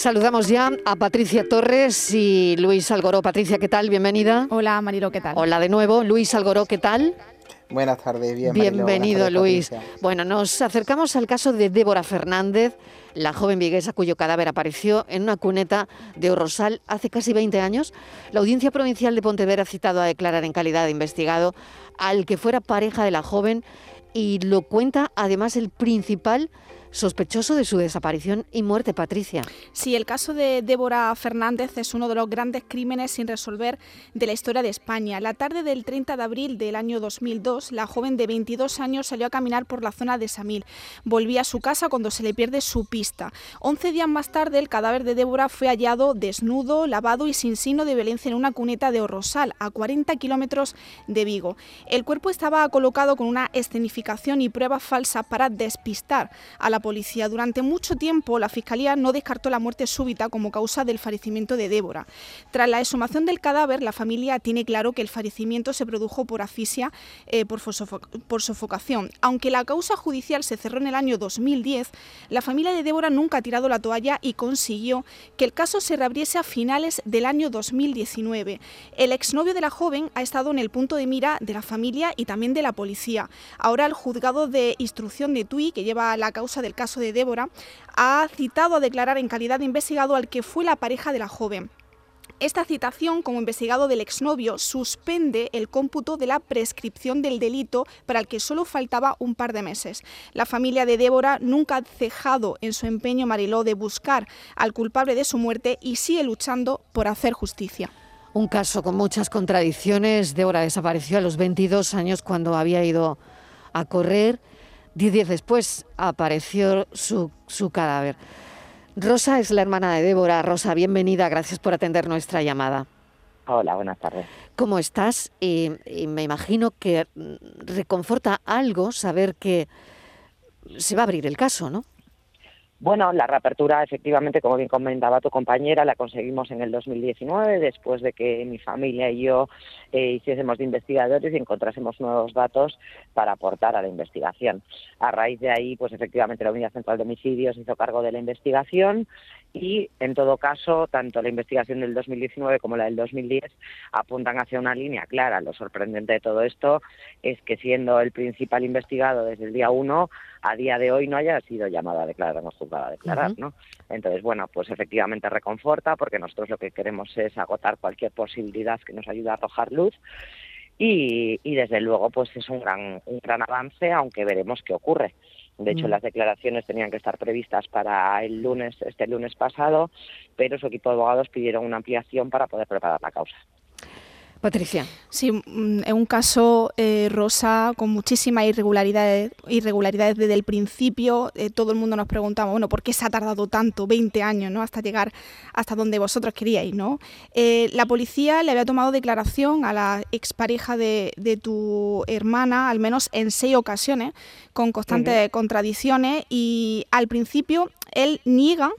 Saludamos ya a Patricia Torres y Luis Algoró. Patricia, ¿qué tal? Bienvenida. Hola, Marilo, ¿qué tal? Hola de nuevo. Luis Algoró, ¿qué tal? Buenas tardes, bien, bienvenido Luis. Bueno, nos acercamos al caso de Débora Fernández, la joven viguesa cuyo cadáver apareció en una cuneta de Orrosal hace casi 20 años. La Audiencia Provincial de Pontevedra ha citado a declarar en calidad de investigado al que fuera pareja de la joven y lo cuenta además el principal sospechoso de su desaparición y muerte, Patricia. Sí, el caso de Débora Fernández es uno de los grandes crímenes sin resolver de la historia de España. La tarde del 30 de abril del año 2002, la joven de 22 años salió a caminar por la zona de Samil. Volvía a su casa cuando se le pierde su pista. Once días más tarde, el cadáver de Débora fue hallado desnudo, lavado y sin signo de violencia en una cuneta de Orrosal, a 40 kilómetros de Vigo. El cuerpo estaba colocado con una escenificación y pruebas falsas para despistar a la policía. Durante mucho tiempo la Fiscalía no descartó la muerte súbita como causa del fallecimiento de Débora. Tras la exhumación del cadáver, la familia tiene claro que el fallecimiento se produjo por asfixia eh, por, por sofocación. Aunque la causa judicial se cerró en el año 2010, la familia de Débora nunca ha tirado la toalla y consiguió que el caso se reabriese a finales del año 2019. El exnovio de la joven ha estado en el punto de mira de la familia y también de la policía. Ahora el juzgado de instrucción de Tui, que lleva la causa del caso de Débora, ha citado a declarar en calidad de investigado al que fue la pareja de la joven. Esta citación, como investigado del exnovio, suspende el cómputo de la prescripción del delito para el que solo faltaba un par de meses. La familia de Débora nunca ha cejado en su empeño, Mariló, de buscar al culpable de su muerte y sigue luchando por hacer justicia. Un caso con muchas contradicciones. Débora desapareció a los 22 años cuando había ido a correr Diez días después apareció su, cadáver. Rosa es la hermana de Débora. Rosa, bienvenida. Gracias por atender nuestra llamada. Hola, buenas tardes. ¿Cómo estás? y me imagino que reconforta algo saber que se va a abrir el caso, ¿no? Bueno, la reapertura, efectivamente, como bien comentaba tu compañera, la conseguimos en el 2019, después de que mi familia y yo eh, hiciésemos de investigadores y encontrásemos nuevos datos para aportar a la investigación. A raíz de ahí, pues efectivamente, la Unidad Central de Homicidios hizo cargo de la investigación y, en todo caso, tanto la investigación del 2019 como la del 2010 apuntan hacia una línea clara. Lo sorprendente de todo esto es que, siendo el principal investigado desde el día uno, a día de hoy no haya sido llamado a declarar, no juzgado a declarar, ¿no? Entonces, bueno, pues efectivamente reconforta porque nosotros lo que queremos es agotar cualquier posibilidad que nos ayude a arrojar luz y, desde luego pues es un gran, un gran avance, aunque veremos qué ocurre. De hecho, las declaraciones tenían que estar previstas para el lunes, este lunes pasado, pero su equipo de abogados pidieron una ampliación para poder preparar la causa. Patricia. Sí, mm, es un caso eh, rosa con muchísimas irregularidades, irregularidades desde el principio. Eh, todo el mundo nos preguntaba, bueno, ¿por qué se ha tardado tanto, 20 años, ¿no? hasta llegar hasta donde vosotros queríais? ¿no? Eh, la policía le había tomado declaración a la expareja de, de tu hermana, al menos en seis ocasiones, con constantes contradicciones, y al principio él niega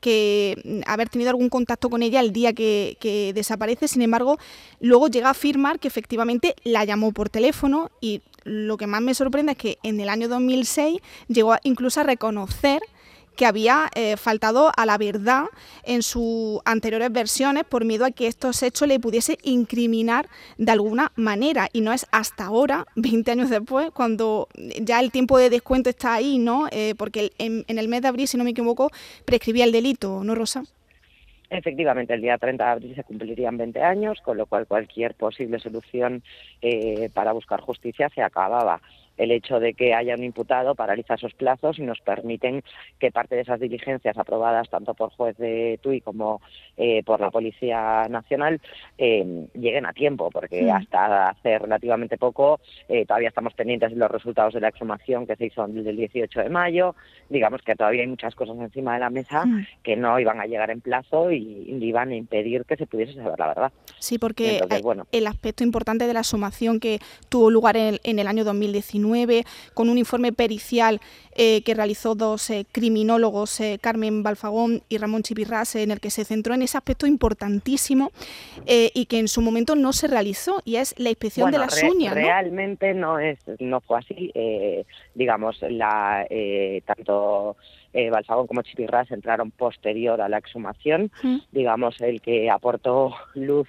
que mm, haber tenido algún contacto con ella el día que, desaparece, sin embargo, luego llega a afirmar que efectivamente la llamó por teléfono y lo que más me sorprende es que en el año 2006 llegó incluso a reconocer que había eh, faltado a la verdad en sus anteriores versiones por miedo a que estos hechos le pudiese incriminar de alguna manera. Y no es hasta ahora, 20 años después, cuando ya el tiempo de descuento está ahí, ¿no? Eh, porque en, el mes de abril, si no me equivoco, prescribía el delito, ¿no, Rosa? Efectivamente, el día 30 de abril se cumplirían 20 años, con lo cual cualquier posible solución eh, para buscar justicia se acababa el hecho de que haya un imputado paraliza esos plazos y nos permiten que parte de esas diligencias aprobadas tanto por juez de TUI como eh, por la Policía Nacional eh, lleguen a tiempo, porque hasta hace relativamente poco eh, todavía estamos pendientes de los resultados de la exhumación que se hizo el 18 de mayo. Digamos que todavía hay muchas cosas encima de la mesa que no iban a llegar en plazo y, iban a impedir que se pudiese saber la verdad. Sí, porque el aspecto importante de la exhumación que tuvo lugar en, en el año 2019 2019, con un informe pericial eh, que realizó dos eh, criminólogos, Carmen Balfagón y Ramón Chipirras, en el que se centró en ese aspecto importantísimo y que en su momento no se realizó, y es la inspección de las uñas. Realmente no, es, no fue así. digamos, la, tanto eh, Balfagón como Chipirras entraron posterior a la exhumación. Digamos, el que aportó luz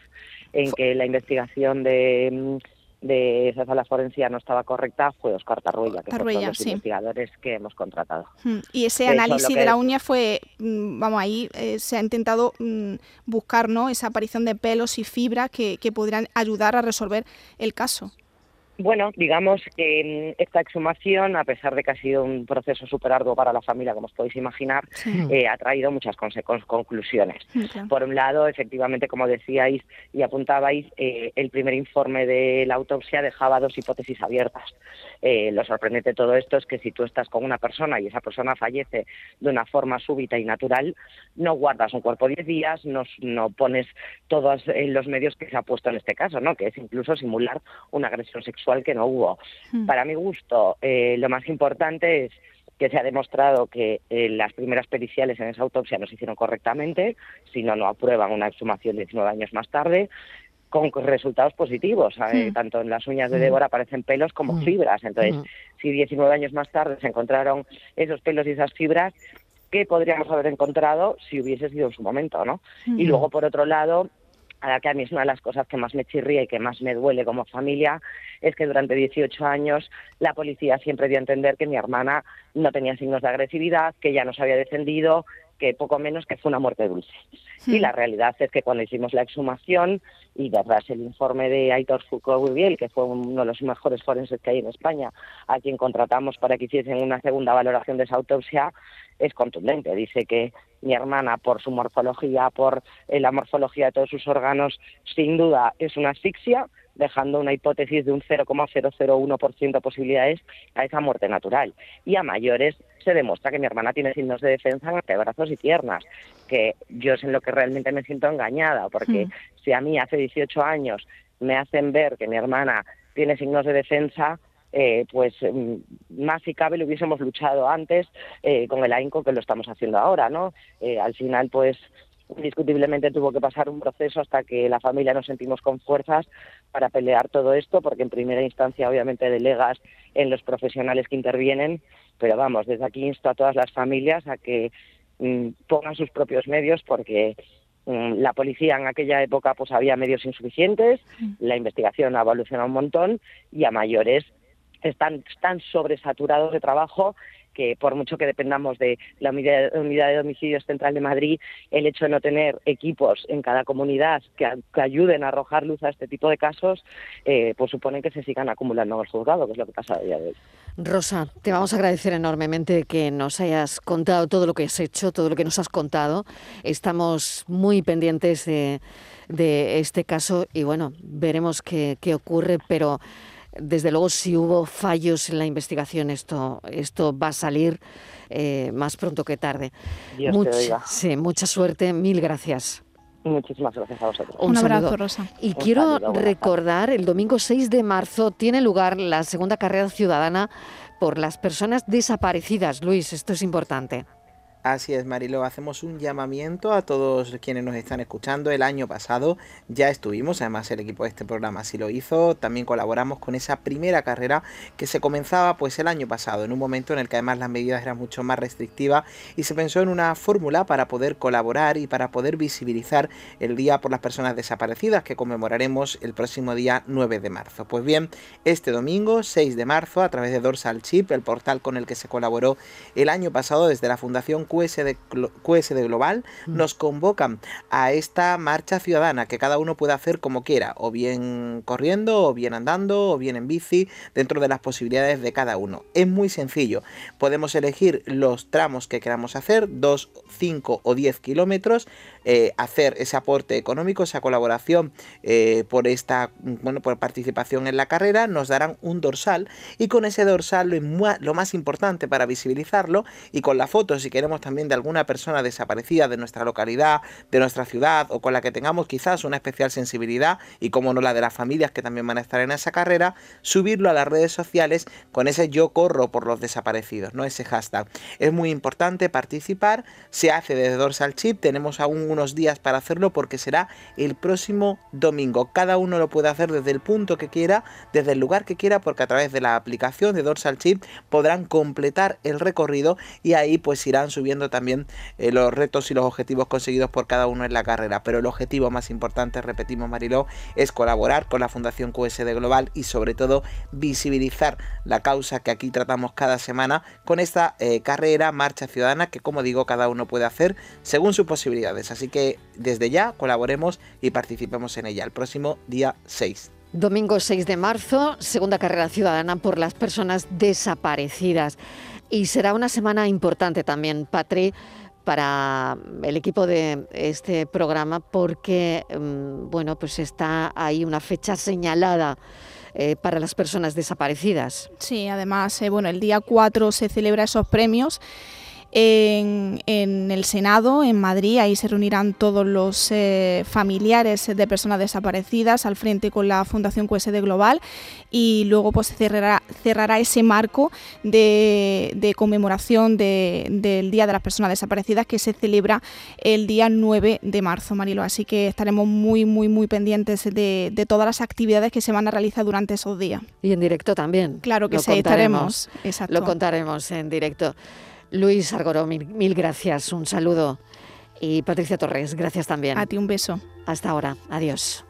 en que la investigación de mm, de esa sala forencia no estaba correcta fue Oscar Tarruella, que fue los investigadores que hemos contratado. Y ese análisis de la uña fue, mm, vamos, ahí eh, se ha intentado mm, buscar ¿no? esa aparición de pelos y fibras que, que podrían ayudar a resolver el caso. Bueno, digamos que mm, esta exhumación, a pesar de que ha sido un proceso súper arduo para la familia, como os podéis imaginar, eh, ha traído muchas conclusiones. Por un lado, efectivamente, como decíais y apuntabais, eh, el primer informe de la autopsia dejaba dos hipótesis abiertas. Eh, lo sorprendente de todo esto es que si tú estás con una persona y esa persona fallece de una forma súbita y natural, no guardas un cuerpo 10 días, no, no pones todos los medios que se ha puesto en este caso, ¿no? que es incluso simular una agresión sexual que no hubo. Hmm. Para mi gusto, eh, lo más importante es que se ha demostrado que eh, las primeras periciales en esa autopsia no se hicieron correctamente, si no, no aprueban una exhumación 19 años más tarde, con resultados positivos. Hmm. Tanto en las uñas de hmm. Débora aparecen pelos como fibras. Entonces, si 19 años más tarde se encontraron esos pelos y esas fibras, ¿qué podríamos haber encontrado si hubiese sido en su momento? ¿no? Y luego, por otro lado, a la que a mí es una de las cosas que más me chirría y que más me duele como familia, es que durante 18 años la policía siempre dio a entender que mi hermana no tenía signos de agresividad, que ya nos había defendido, que poco menos que fue una muerte dulce. Y la realidad es que cuando hicimos la exhumación y tras el informe de Aitor Foucault que fue uno de los mejores forenses que hay en España, a quien contratamos para que hiciesen una segunda valoración de esa autopsia, es contundente. Dice que mi hermana, por su morfología, por eh, la morfología de todos sus órganos, sin duda es una asfixia, dejando una hipótesis de un 0,001% de posibilidades a esa muerte natural. Y a mayores se demuestra que mi hermana tiene signos de defensa en brazos y piernas, que yo es en lo que realmente me siento engañada, porque mm. si a mí hace 18 años me hacen ver que mi hermana tiene signos de defensa, eh, pues mm, más si cabe lo hubiésemos luchado antes eh, con el AINCO que lo estamos haciendo ahora, ¿no? Eh, al final, pues indiscutiblemente tuvo que pasar un proceso hasta que la familia nos sentimos con fuerzas para pelear todo esto, porque en primera instancia obviamente delegas en los profesionales que intervienen, pero vamos, desde aquí insto a todas las familias a que mm, pongan sus propios medios porque mm, la policía en aquella época pues había medios insuficientes, la investigación ha evolucionado un montón y a mayores están, están sobresaturados de trabajo que por mucho que dependamos de la unidad, de homicidios central de Madrid, el hecho de no tener equipos en cada comunidad que, ayuden a arrojar luz a este tipo de casos, eh, pues supone que se sigan acumulando en el juzgado, que es lo que pasa a día de hoy. Rosa, te vamos a agradecer enormemente que nos hayas contado todo lo que has hecho, todo lo que nos has contado. Estamos muy pendientes de, este caso y bueno, veremos qué ocurre, pero desde luego, si hubo fallos en la investigación, esto, esto va a salir eh, más pronto que tarde. Sí, mucha suerte, mil gracias. Muchísimas gracias a vosotros. Un, abrazo, Rosa. Y quiero recordar, el domingo 6 de marzo tiene lugar la segunda carrera ciudadana por las personas desaparecidas. Luis, esto es importante. Así es, Marilo, hacemos un llamamiento a todos quienes nos están escuchando. El año pasado ya estuvimos, además el equipo de este programa sí lo hizo, también colaboramos con esa primera carrera que se comenzaba pues el año pasado, en un momento en el que además las medidas eran mucho más restrictivas y se pensó en una fórmula para poder colaborar y para poder visibilizar el Día por las Personas Desaparecidas que conmemoraremos el próximo día 9 de marzo. Pues bien, este domingo 6 de marzo, a través de Dorsal Chip, el portal con el que se colaboró el año pasado desde la Fundación QSD, QSD Global mm. nos convocan a esta marcha ciudadana que cada uno puede hacer como quiera, o bien corriendo, o bien andando, o bien en bici, dentro de las posibilidades de cada uno. Es muy sencillo, podemos elegir los tramos que queramos hacer, 2, 5 o 10 kilómetros, eh, hacer ese aporte económico, esa colaboración eh, por esta bueno, por participación en la carrera, nos darán un dorsal y con ese dorsal lo, lo más importante para visibilizarlo y con la foto si queremos también de alguna persona desaparecida de nuestra localidad, de nuestra ciudad o con la que tengamos quizás una especial sensibilidad y como no la de las familias que también van a estar en esa carrera, subirlo a las redes sociales con ese yo corro por los desaparecidos, ¿no? Ese hashtag. Es muy importante participar, se hace desde Dorsal Chip, tenemos aún unos días para hacerlo porque será el próximo domingo. Cada uno lo puede hacer desde el punto que quiera, desde el lugar que quiera, porque a través de la aplicación de Dorsal Chip podrán completar el recorrido y ahí pues irán subiendo también eh, los retos y los objetivos conseguidos por cada uno en la carrera. Pero el objetivo más importante, repetimos Mariló, es colaborar con la Fundación QSD Global y sobre todo visibilizar la causa que aquí tratamos cada semana con esta eh, carrera, marcha ciudadana que como digo cada uno puede hacer según sus posibilidades. Así que desde ya colaboremos y participemos en ella el próximo día 6. Domingo 6 de marzo, segunda carrera ciudadana por las personas desaparecidas. Y será una semana importante también, Patri, para el equipo de este programa porque, mm, bueno, pues está ahí una fecha señalada eh, para las personas desaparecidas. Sí, además, eh, bueno, el día 4 se celebra esos premios en, el Senado, en Madrid. Ahí se reunirán todos los eh, familiares de personas desaparecidas al frente con la Fundación QSD Global y luego pues cerrará, cerrará ese marco de, conmemoración del Día de las Personas Desaparecidas que se celebra el día 9 de marzo, Marilo. Así que estaremos muy, muy, muy pendientes de, todas las actividades que se van a realizar durante esos días. Y en directo también. Claro que sí, estaremos. Lo contaremos en directo. Luis Argoró, mil, gracias, un saludo. Y Patricia Torres, gracias también. A ti un beso. Hasta ahora, adiós.